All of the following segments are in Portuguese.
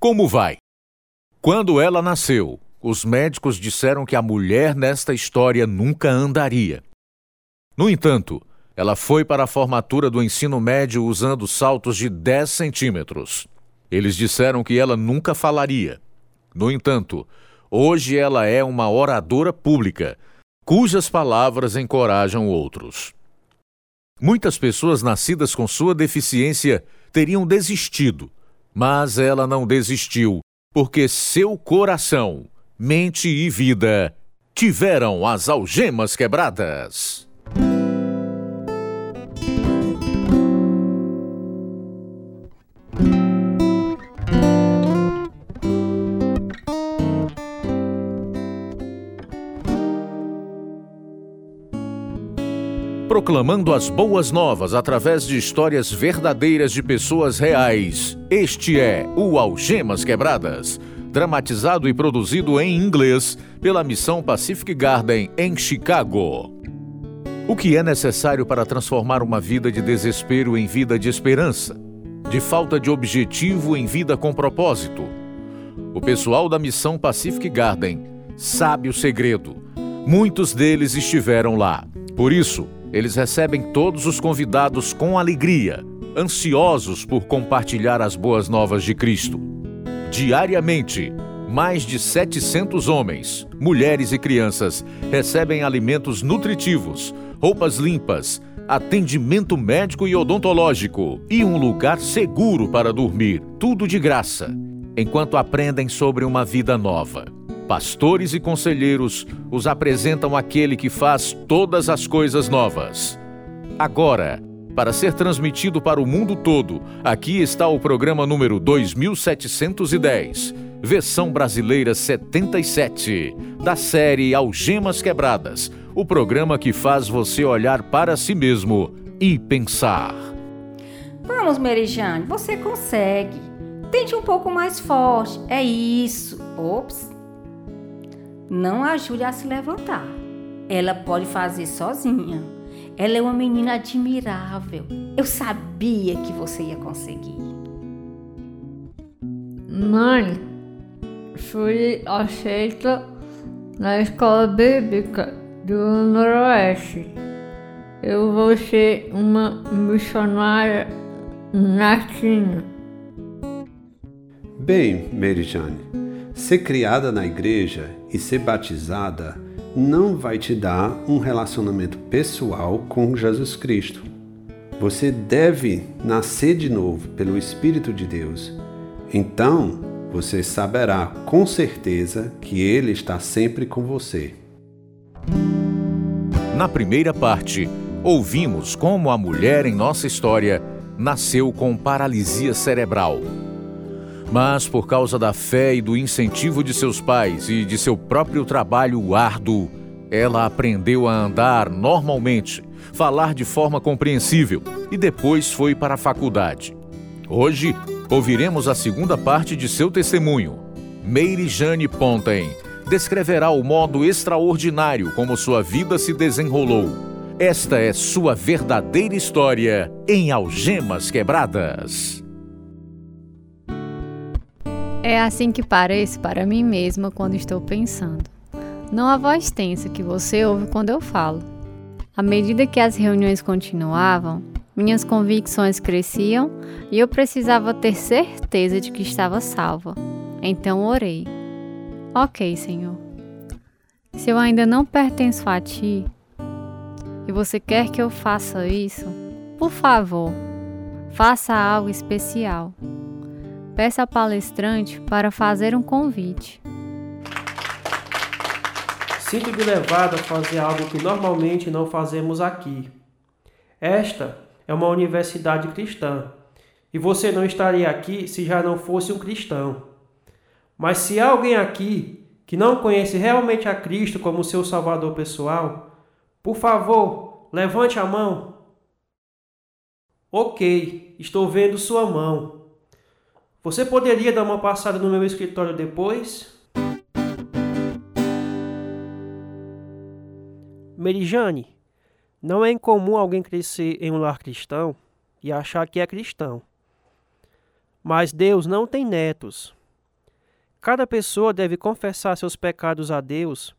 Como vai? Quando ela nasceu, os médicos disseram que a mulher nesta história nunca andaria. No entanto, ela foi para a formatura do ensino médio usando saltos de 10 centímetros. Eles disseram que ela nunca falaria. No entanto, hoje ela é uma oradora pública, cujas palavras encorajam outros. Muitas pessoas nascidas com sua deficiência teriam desistido, mas ela não desistiu, porque seu coração, mente e vida tiveram as algemas quebradas. Proclamando as boas novas através de histórias verdadeiras de pessoas reais. Este é o Algemas Quebradas, dramatizado e produzido em inglês pela Missão Pacific Garden em Chicago. O que é necessário para transformar uma vida de desespero em vida de esperança? De falta de objetivo em vida com propósito? O pessoal da Missão Pacific Garden sabe o segredo. Muitos deles estiveram lá. Por isso, eles recebem todos os convidados com alegria, ansiosos por compartilhar as boas novas de Cristo. Diariamente, mais de 700 homens, mulheres e crianças recebem alimentos nutritivos, roupas limpas, atendimento médico e odontológico e um lugar seguro para dormir, tudo de graça, enquanto aprendem sobre uma vida nova pastores e conselheiros os apresentam aquele que faz todas as coisas novas. Agora, para ser transmitido para o mundo todo, aqui está o programa número 2710, versão brasileira 77, da série Algemas Quebradas, o programa que faz você olhar para si mesmo e pensar. Vamos, Merijane, você consegue. Tente um pouco mais forte. É isso. Ops não ajude a se levantar. Ela pode fazer sozinha. Ela é uma menina admirável. Eu sabia que você ia conseguir. Mãe, fui aceita na escola bíblica do Noroeste. Eu vou ser uma missionária na China. Bem, Mary Jane, ser criada na igreja e ser batizada não vai te dar um relacionamento pessoal com Jesus Cristo. Você deve nascer de novo pelo Espírito de Deus. Então, você saberá com certeza que Ele está sempre com você. Na primeira parte, ouvimos como a mulher em nossa história nasceu com paralisia cerebral mas por causa da fé e do incentivo de seus pais e de seu próprio trabalho árduo, ela aprendeu a andar normalmente, falar de forma compreensível e depois foi para a faculdade. Hoje, ouviremos a segunda parte de seu testemunho. Meire Jane Ponten descreverá o modo extraordinário como sua vida se desenrolou. Esta é sua verdadeira história em Algemas Quebradas. É assim que pareço para mim mesma quando estou pensando. Não a voz tensa que você ouve quando eu falo. À medida que as reuniões continuavam, minhas convicções cresciam e eu precisava ter certeza de que estava salva. Então orei. Ok, Senhor. Se eu ainda não pertenço a Ti e você quer que eu faça isso, por favor, faça algo especial. Peça ao palestrante para fazer um convite. Sinto-me levado a fazer algo que normalmente não fazemos aqui. Esta é uma universidade cristã e você não estaria aqui se já não fosse um cristão. Mas se há alguém aqui que não conhece realmente a Cristo como seu Salvador pessoal, por favor, levante a mão. Ok, estou vendo sua mão. Você poderia dar uma passada no meu escritório depois? Merijane, não é incomum alguém crescer em um lar cristão e achar que é cristão. Mas Deus não tem netos. Cada pessoa deve confessar seus pecados a Deus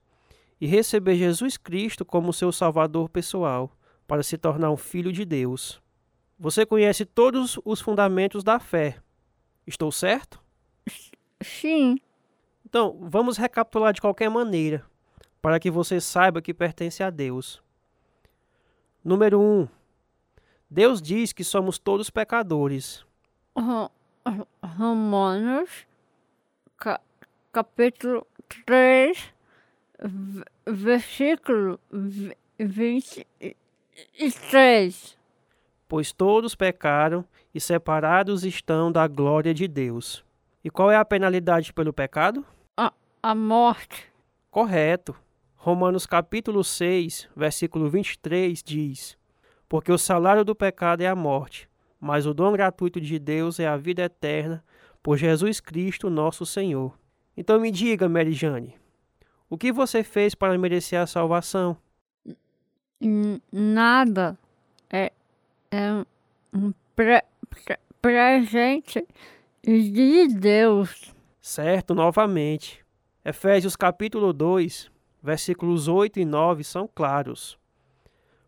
e receber Jesus Cristo como seu Salvador pessoal, para se tornar um filho de Deus. Você conhece todos os fundamentos da fé. Estou certo? Sim. Então, vamos recapitular de qualquer maneira, para que você saiba que pertence a Deus. Número 1. Um, Deus diz que somos todos pecadores. Romanos, ca capítulo 3, versículo 23. Pois todos pecaram e separados estão da glória de Deus. E qual é a penalidade pelo pecado? A, a morte. Correto. Romanos capítulo 6, versículo 23 diz: Porque o salário do pecado é a morte, mas o dom gratuito de Deus é a vida eterna por Jesus Cristo, nosso Senhor. Então me diga, Mary Jane, o que você fez para merecer a salvação? Nada. É, é um pre, pre, presente de Deus. Certo, novamente. Efésios capítulo 2, versículos 8 e 9 são claros.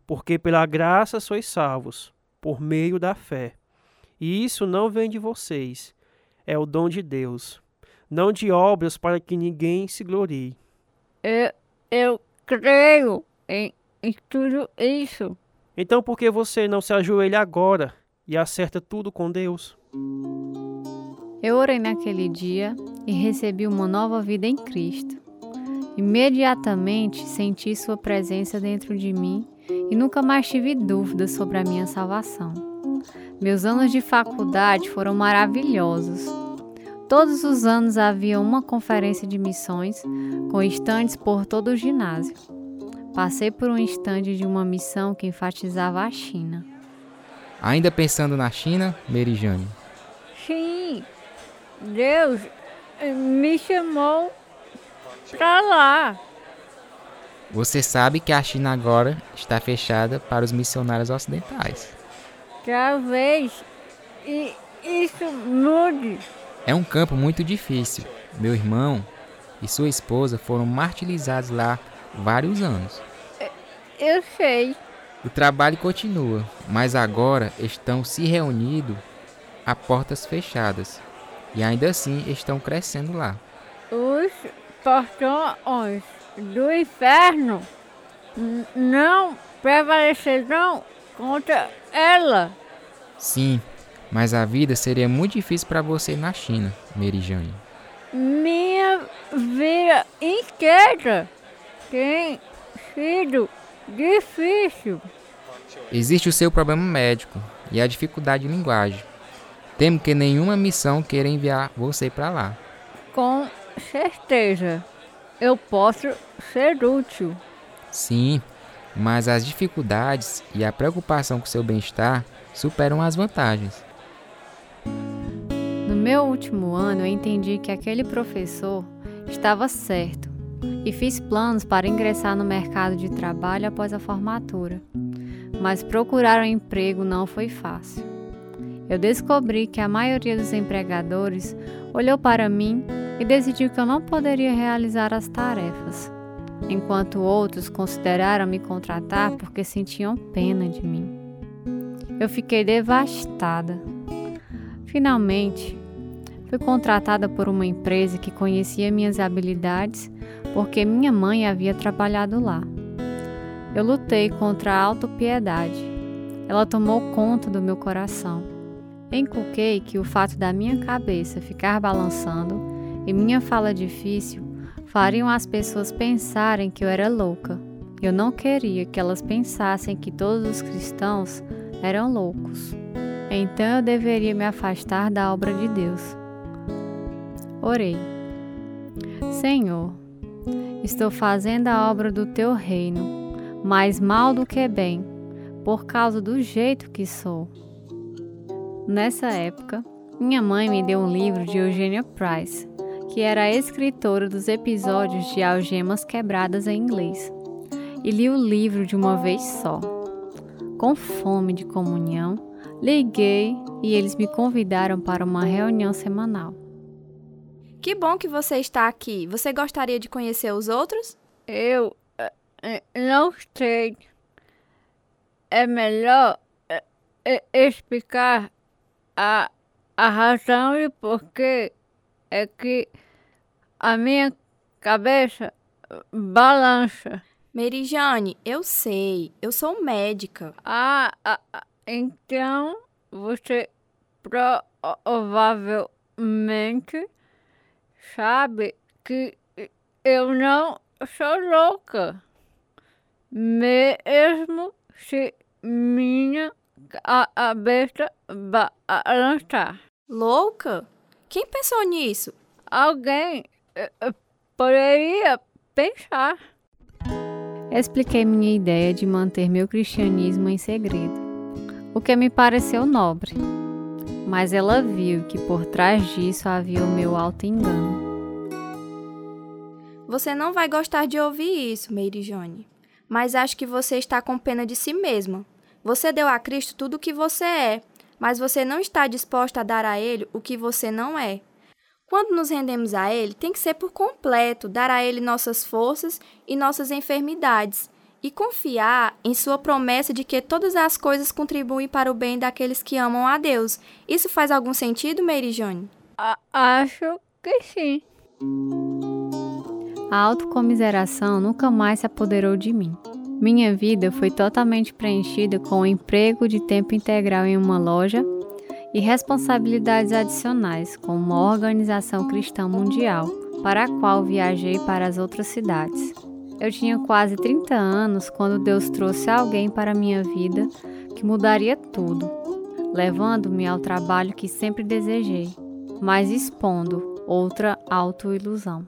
Porque pela graça sois salvos, por meio da fé. E isso não vem de vocês, é o dom de Deus, não de obras para que ninguém se glorie. Eu, eu creio em, em tudo isso. Então por que você não se ajoelha agora e acerta tudo com Deus? Eu orei naquele dia e recebi uma nova vida em Cristo. Imediatamente senti Sua presença dentro de mim e nunca mais tive dúvidas sobre a minha salvação. Meus anos de faculdade foram maravilhosos. Todos os anos havia uma conferência de missões com estandes por todo o ginásio. Passei por um estande de uma missão que enfatizava a China. Ainda pensando na China, Merijane? Sim, Deus me chamou para lá. Você sabe que a China agora está fechada para os missionários ocidentais. Talvez isso mude. É um campo muito difícil. Meu irmão e sua esposa foram martirizados lá vários anos. Eu sei. O trabalho continua, mas agora estão se reunindo a portas fechadas e ainda assim estão crescendo lá. Os portões do inferno não prevalecerão contra ela. Sim, mas a vida seria muito difícil para você na China, Merijane. Minha vida inteira tem sido difícil. Existe o seu problema médico e a dificuldade de linguagem. Temo que nenhuma missão queira enviar você para lá. Com certeza, eu posso ser útil. Sim, mas as dificuldades e a preocupação com seu bem-estar superam as vantagens. No meu último ano, eu entendi que aquele professor estava certo e fiz planos para ingressar no mercado de trabalho após a formatura. Mas procurar um emprego não foi fácil. Eu descobri que a maioria dos empregadores olhou para mim e decidiu que eu não poderia realizar as tarefas, enquanto outros consideraram me contratar porque sentiam pena de mim. Eu fiquei devastada. Finalmente, fui contratada por uma empresa que conhecia minhas habilidades porque minha mãe havia trabalhado lá. Eu lutei contra a autopiedade. Ela tomou conta do meu coração. Encuquei que o fato da minha cabeça ficar balançando e minha fala difícil fariam as pessoas pensarem que eu era louca. Eu não queria que elas pensassem que todos os cristãos eram loucos. Então eu deveria me afastar da obra de Deus. Orei. Senhor, estou fazendo a obra do teu reino, mais mal do que bem, por causa do jeito que sou. Nessa época, minha mãe me deu um livro de Eugenia Price, que era a escritora dos episódios de Algemas Quebradas em inglês, e li o livro de uma vez só. Com fome de comunhão, liguei e eles me convidaram para uma reunião semanal. Que bom que você está aqui. Você gostaria de conhecer os outros? Eu eh, eh, não sei. É melhor eh, explicar a, a razão e porquê é que a minha cabeça balança. Merijane, eu sei. Eu sou médica. Ah, ah, ah, então você provavelmente sabe que eu não sou louca. Mesmo se minha ca- cabeça balançar. Louca? Quem pensou nisso? Alguém eh, eh, poderia pensar. Expliquei minha ideia de manter meu cristianismo em segredo, o que me pareceu nobre. Mas ela viu que por trás disso havia o meu auto-engano. Você não vai gostar de ouvir isso, Merijane. Mas acho que você está com pena de si mesma. Você deu a Cristo tudo o que você é, mas você não está disposta a dar a Ele o que você não é. Quando nos rendemos a Ele, tem que ser por completo, dar a Ele nossas forças e nossas enfermidades, e confiar em Sua promessa de que todas as coisas contribuem para o bem daqueles que amam a Deus. Isso faz algum sentido, Merijane? A- acho que sim. A autocomiseração nunca mais se apoderou de mim. Minha vida foi totalmente preenchida com o emprego de tempo integral em uma loja e responsabilidades adicionais com uma organização cristã mundial, para a qual viajei para as outras cidades. Eu tinha quase 30 anos quando Deus trouxe alguém para minha vida que mudaria tudo, levando-me ao trabalho que sempre desejei, mas expondo outra autoilusão.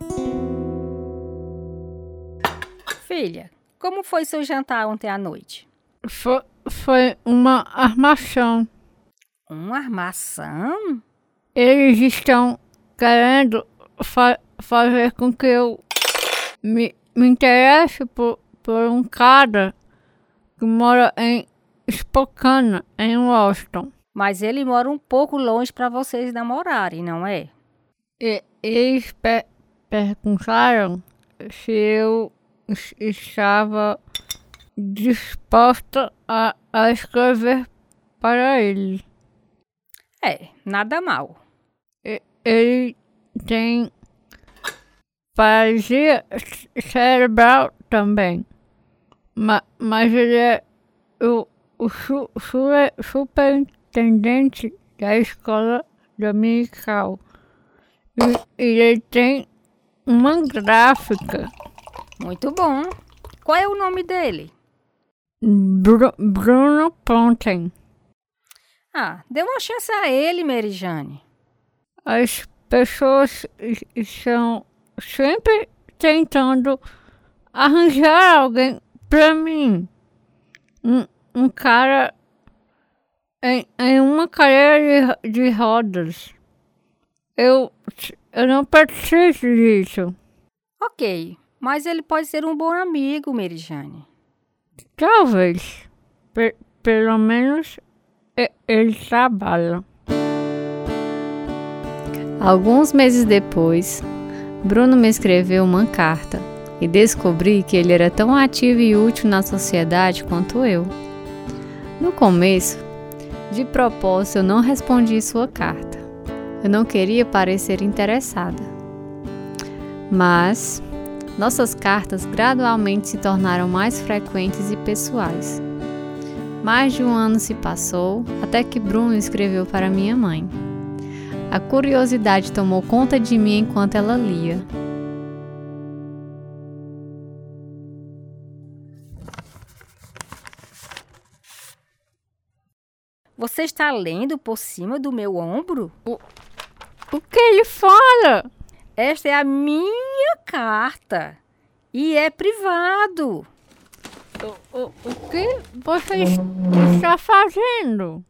Filha, como foi seu jantar ontem à noite? Foi, foi uma armação. Uma armação? Eles estão querendo fa- fazer com que eu me, me interesse por, por um cara que mora em Spokane, em Washington. Mas ele mora um pouco longe para vocês namorarem, não é? E eles pe- perguntaram se eu estava disposta a, a escrever para ele. É, nada mal. E- Ele tem paralisia cerebral também. Ma, mas ele é o, o su, su- superintendente da escola dominical. E, e ele tem uma gráfica. Muito bom. Qual é o nome dele? Bru- Bruno Ponten. Ah, dê uma chance a ele, Merijane. As pessoas es- estão sempre tentando arranjar alguém pra mim. Um, um cara em, em uma cadeira de, de rodas. Eu, eu não preciso disso. Ok, mas ele pode ser um bom amigo, Merijane. Talvez. Pe- pelo menos ele trabalha. Alguns meses depois, Bruno me escreveu uma carta e descobri que ele era tão ativo e útil na sociedade quanto eu. No começo, de propósito, eu não respondi sua carta. Eu não queria parecer interessada. Mas nossas cartas gradualmente se tornaram mais frequentes e pessoais. Mais de um ano se passou até que Bruno escreveu para minha mãe. A curiosidade tomou conta de mim enquanto ela lia. Você está lendo por cima do meu ombro? O que ele fala? Esta é a minha carta. E é privado. O, o, o que você es- está fazendo?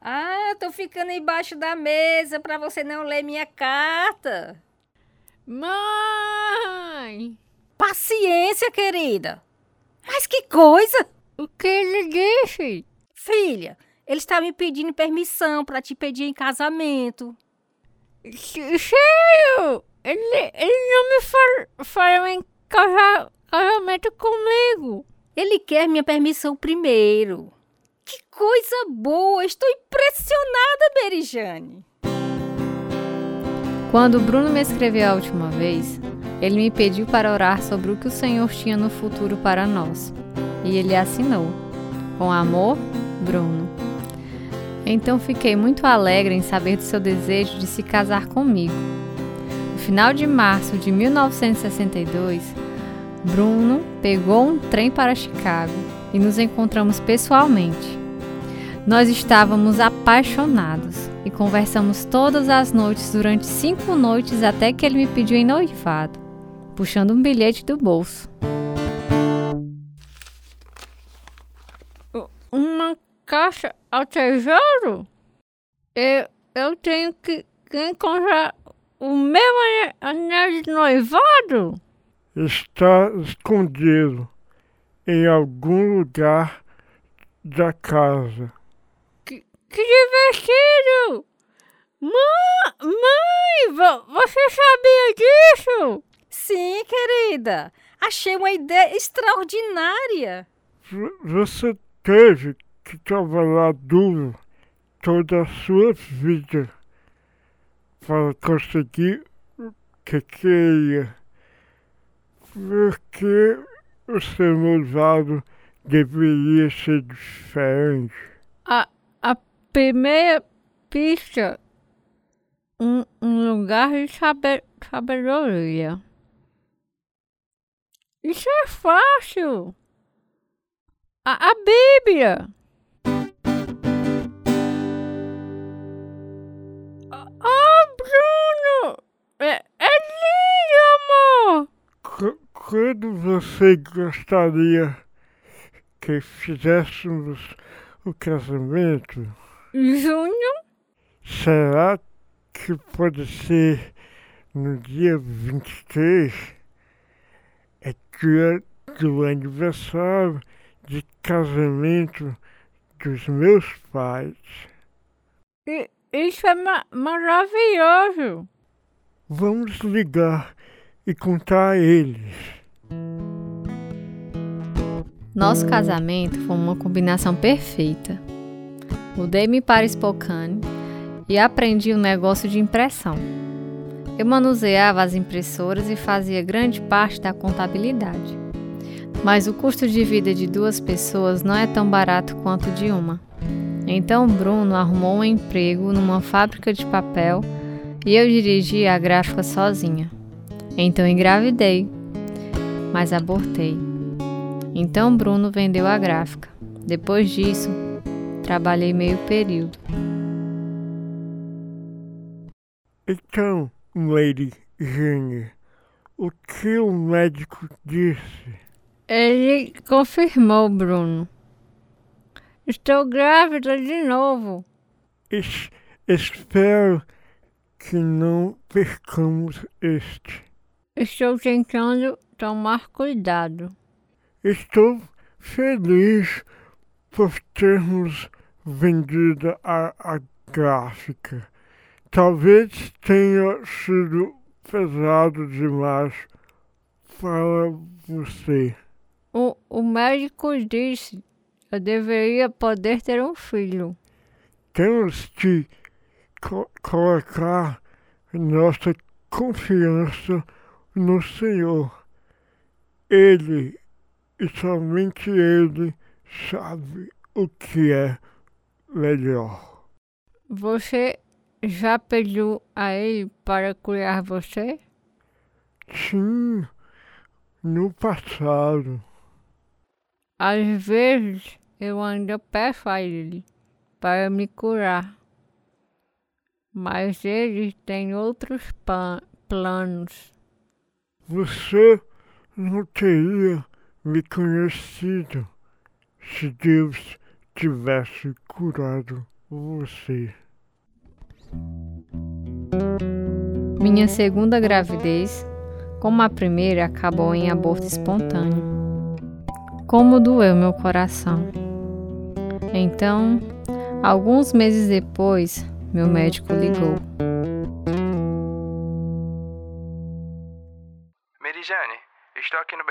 Ah, tô ficando embaixo da mesa para você não ler minha carta. Mãe! Paciência, querida. Mas que coisa! O que ele disse? Filha, ele está me pedindo permissão para te pedir em casamento. Sério? Ele, ele não me fal, falou em casa, casamento comigo. Ele quer minha permissão primeiro. Que coisa boa! Estou impressionada, Berijane. Quando o Bruno me escreveu a última vez, ele me pediu para orar sobre o que o Senhor tinha no futuro para nós. E ele assinou: Com amor, Bruno. Então fiquei muito alegre em saber do seu desejo de se casar comigo. Final de março de 1962, Bruno pegou um trem para Chicago e nos encontramos pessoalmente. Nós estávamos apaixonados e conversamos todas as noites durante cinco noites até que ele me pediu em noivado, puxando um bilhete do bolso. Uma caixa ao tesouro? Eu, eu tenho que, que encontrar o meu anel de noivado? Está escondido em algum lugar da casa. Que, que divertido! Mãe, mãe, vo- você sabia disso? Sim, querida. Achei uma ideia extraordinária. V- Você teve que trabalhar duro toda a sua vida para conseguir que queria. Porque o seu noivado deveria ser diferente. A, a primeira pista, um, um lugar de saber, sabedoria. Isso é fácil. A, a Bíblia. Quando você gostaria que fizéssemos o casamento, Junho? será que pode ser no dia 23? É dia do aniversário de casamento dos meus pais. Isso é ma maravilhoso! Vamos ligar e contar a eles. Nosso casamento foi uma combinação perfeita. Mudei-me para Spokane e aprendi o negócio de impressão. Eu manuseava as impressoras e fazia grande parte da contabilidade. Mas o custo de vida de duas pessoas não é tão barato quanto de uma. Então Bruno arrumou um emprego numa fábrica de papel e eu dirigia a gráfica sozinha. Então engravidei, mas abortei. Então Bruno vendeu a gráfica. Depois disso, trabalhei meio período. Então, Lady Jane, o que o médico disse? Ele confirmou, Bruno. Estou grávida de novo. Es- espero que não percamos este. Estou tentando tomar cuidado. Estou feliz por termos vendido a, a gráfica. Talvez tenha sido pesado demais para você. O, o médico disse que eu deveria poder ter um filho. Temos que co- colocar nossa confiança no Senhor. Ele e somente Ele sabe o que é melhor. Você já pediu a ele para curar você? Sim, no passado. Às vezes eu ainda peço a ele para me curar. Mas ele tem outros planos. Você não teria me conhecido se Deus tivesse curado você. Minha segunda gravidez, como a primeira, acabou em aborto espontâneo. Como doeu meu coração. Então, alguns meses depois, meu médico ligou.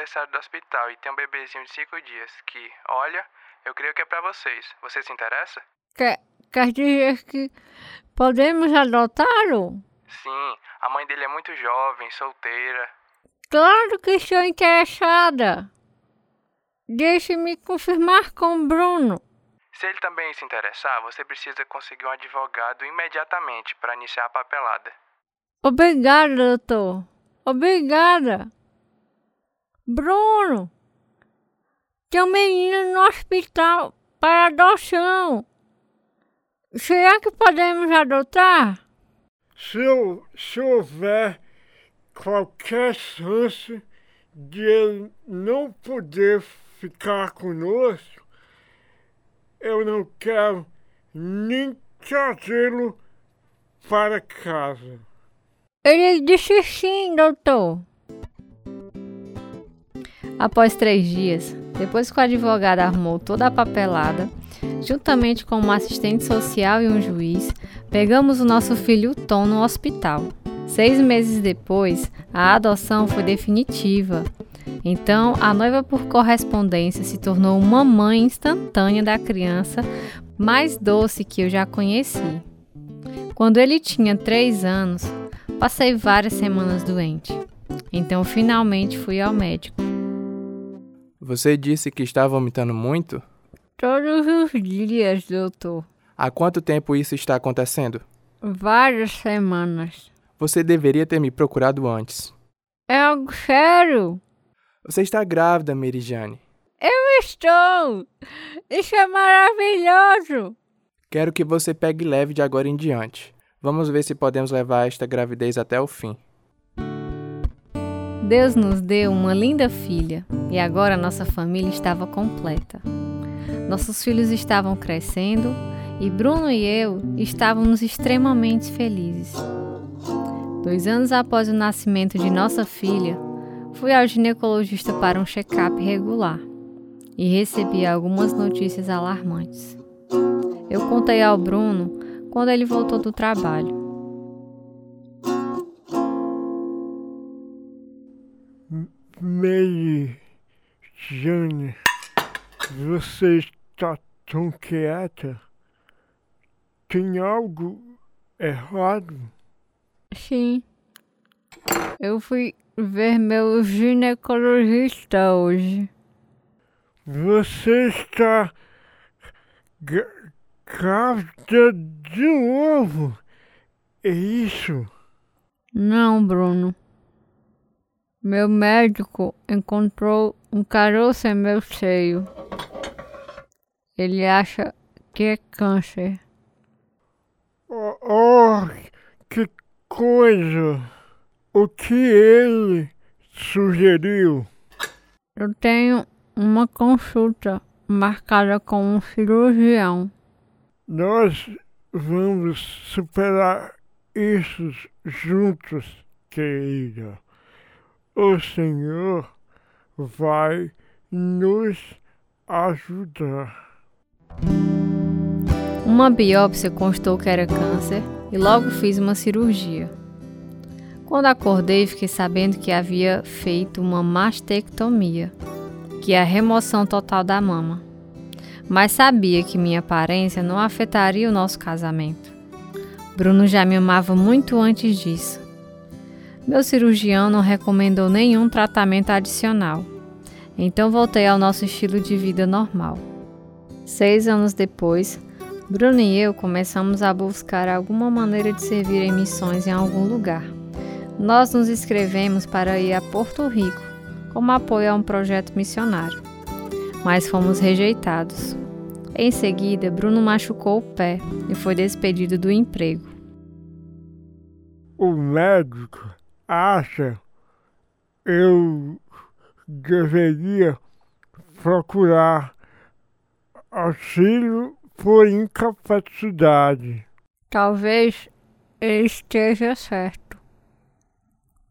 Berçário do hospital e tem um bebezinho de 5 dias que, olha, eu creio que é para vocês. Você se interessa? Quer, quer dizer que podemos adotá-lo? Sim, a mãe dele é muito jovem, solteira. Claro que estou interessada. Deixe-me confirmar com o Bruno. Se ele também se interessar, você precisa conseguir um advogado imediatamente para iniciar a papelada. Obrigada, doutor. Obrigada. Bruno, tem um menino no hospital para adoção. Será que podemos adotar? Se, se houver qualquer chance de ele não poder ficar conosco, eu não quero nem trazê-lo para casa. Ele disse sim, doutor. Após três dias, depois que o advogado arrumou toda a papelada, juntamente com uma assistente social e um juiz, pegamos o nosso filho Tom no hospital. Seis meses depois, a adoção foi definitiva. Então, a noiva por correspondência se tornou uma mãe instantânea da criança mais doce que eu já conheci. Quando ele tinha três anos, passei várias semanas doente. Então, finalmente fui ao médico. Você disse que está vomitando muito? Todos os dias, doutor. Há quanto tempo isso está acontecendo? Várias semanas. Você deveria ter me procurado antes. É algo sério. Você está grávida, Merijane. Eu estou! Isso é maravilhoso! Quero que você pegue leve de agora em diante. Vamos ver se podemos levar esta gravidez até o fim. Deus nos deu uma linda filha e agora nossa família estava completa. Nossos filhos estavam crescendo e Bruno e eu estávamos extremamente felizes. Dois anos após o nascimento de nossa filha, fui ao ginecologista para um check-up regular e recebi algumas notícias alarmantes. Eu contei ao Bruno quando ele voltou do trabalho. Mary Jane, você está tão quieta? Tem algo errado? Sim. Eu fui ver meu ginecologista hoje. Você está grávida de novo? É isso? Não, Bruno. Meu médico encontrou um caroço em meu seio. Ele acha que é câncer. Oh, oh, que coisa! O que ele sugeriu? Eu tenho uma consulta marcada com um cirurgião. Nós vamos superar isso juntos, querida o Senhor vai nos ajudar. Uma biópsia constou que era câncer e logo fiz uma cirurgia. Quando acordei, fiquei sabendo que havia feito uma mastectomia, que é a remoção total da mama. Mas sabia que minha aparência não afetaria o nosso casamento. Bruno já me amava muito antes disso meu cirurgião não recomendou nenhum tratamento adicional, então voltei ao nosso estilo de vida normal. Seis anos depois, Bruno e eu começamos a buscar alguma maneira de servir em missões em algum lugar. Nós nos inscrevemos para ir a Porto Rico, como apoio a um projeto missionário, mas fomos rejeitados. Em seguida, Bruno machucou o pé e foi despedido do emprego. O médico acha eu deveria procurar auxílio por incapacidade. Talvez ele esteja certo.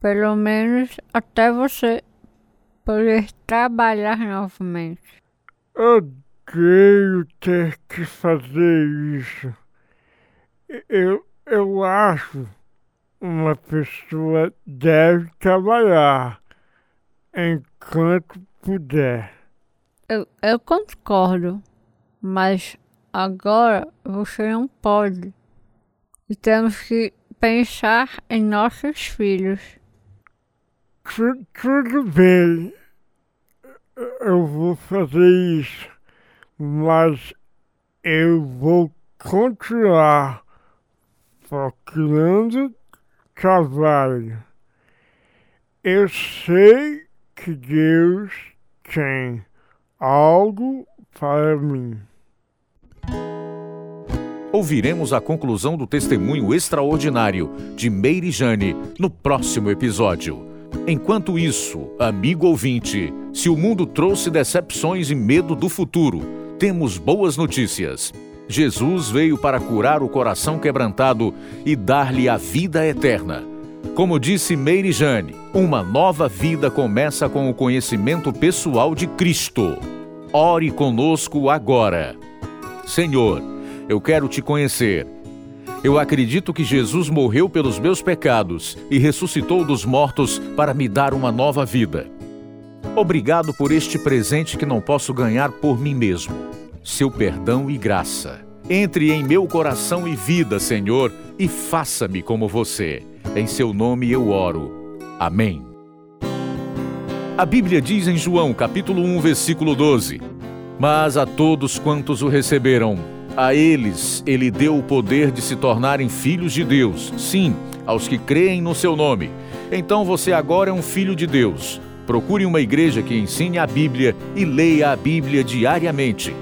Pelo menos até você poder trabalhar novamente. Odeio ter que fazer isso. Eu, eu acho uma pessoa deve trabalhar, enquanto puder. Eu, eu concordo, mas agora você não pode. E temos que pensar em nossos filhos. Tu- Tudo bem, eu vou fazer isso, mas eu vou continuar procurando trabalho. Eu sei que Deus tem algo para mim. Ouviremos a conclusão do testemunho extraordinário de Meire Jane no próximo episódio. Enquanto isso, amigo ouvinte, se o mundo trouxe decepções e medo do futuro, temos boas notícias. Jesus veio para curar o coração quebrantado e dar-lhe a vida eterna. Como disse Meire Jane, uma nova vida começa com o conhecimento pessoal de Cristo. Ore conosco agora. Senhor, eu quero te conhecer. Eu acredito que Jesus morreu pelos meus pecados e ressuscitou dos mortos para me dar uma nova vida. Obrigado por este presente que não posso ganhar por mim mesmo. Seu perdão e graça. Entre em meu coração e vida, Senhor, e faça-me como você. Em seu nome eu oro. Amém. A Bíblia diz em João, capítulo 1, versículo 12: Mas a todos quantos o receberam, a eles ele deu o poder de se tornarem filhos de Deus. Sim, aos que creem no seu nome. Então você agora é um filho de Deus. Procure uma igreja que ensine a Bíblia e leia a Bíblia diariamente.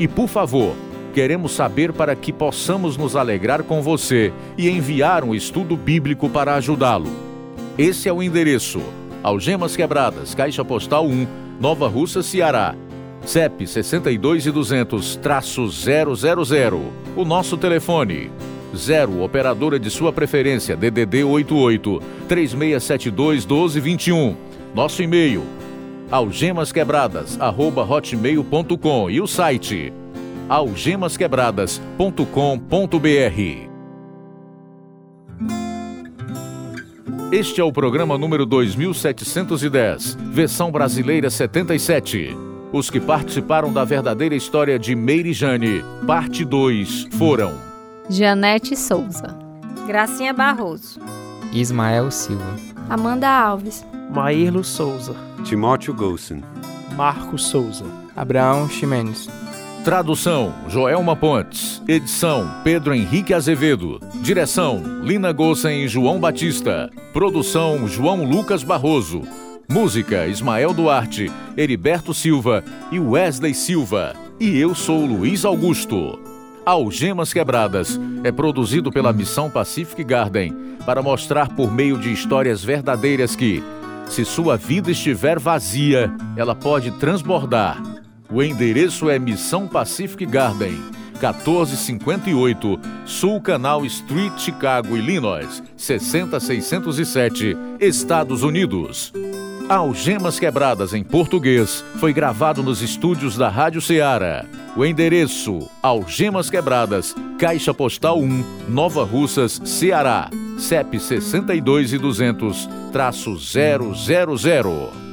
E por favor, queremos saber para que possamos nos alegrar com você e enviar um estudo bíblico para ajudá-lo. Esse é o endereço: Algemas Quebradas, Caixa Postal 1, Nova Russa, Ceará. CEP 62 e 200-000. O nosso telefone 0 operadora de sua preferência DDD 88 3672 1221. Nosso e-mail algemasquebradas@hotmail.com e o site algemasquebradas.com.br. Este é o programa número 2710, versão brasileira 77. Os que participaram da verdadeira história de Meire Jane, parte 2, foram Janete Souza. Gracinha Barroso. Ismael Silva. Amanda Alves. Maírlo Souza. Timóteo Golson. Marcos Souza. Abraão Ximenes. Tradução: Joelma Pontes. Edição: Pedro Henrique Azevedo. Direção: Lina Gossen e João Batista. Produção: João Lucas Barroso. Música: Ismael Duarte, Heriberto Silva e Wesley Silva. E eu sou Luiz Augusto. Algemas Quebradas é produzido pela Missão Pacific Garden para mostrar por meio de histórias verdadeiras que, se sua vida estiver vazia, ela pode transbordar. O endereço é Missão Pacific Garden, 1458 Sul Canal Street, Chicago, Illinois, 60607, Estados Unidos. Algemas Quebradas em português foi gravado nos estúdios da Rádio Ceará. O endereço: Algemas Quebradas, Caixa Postal 1, Nova Russas, Ceará. CEP 62 e 200 000.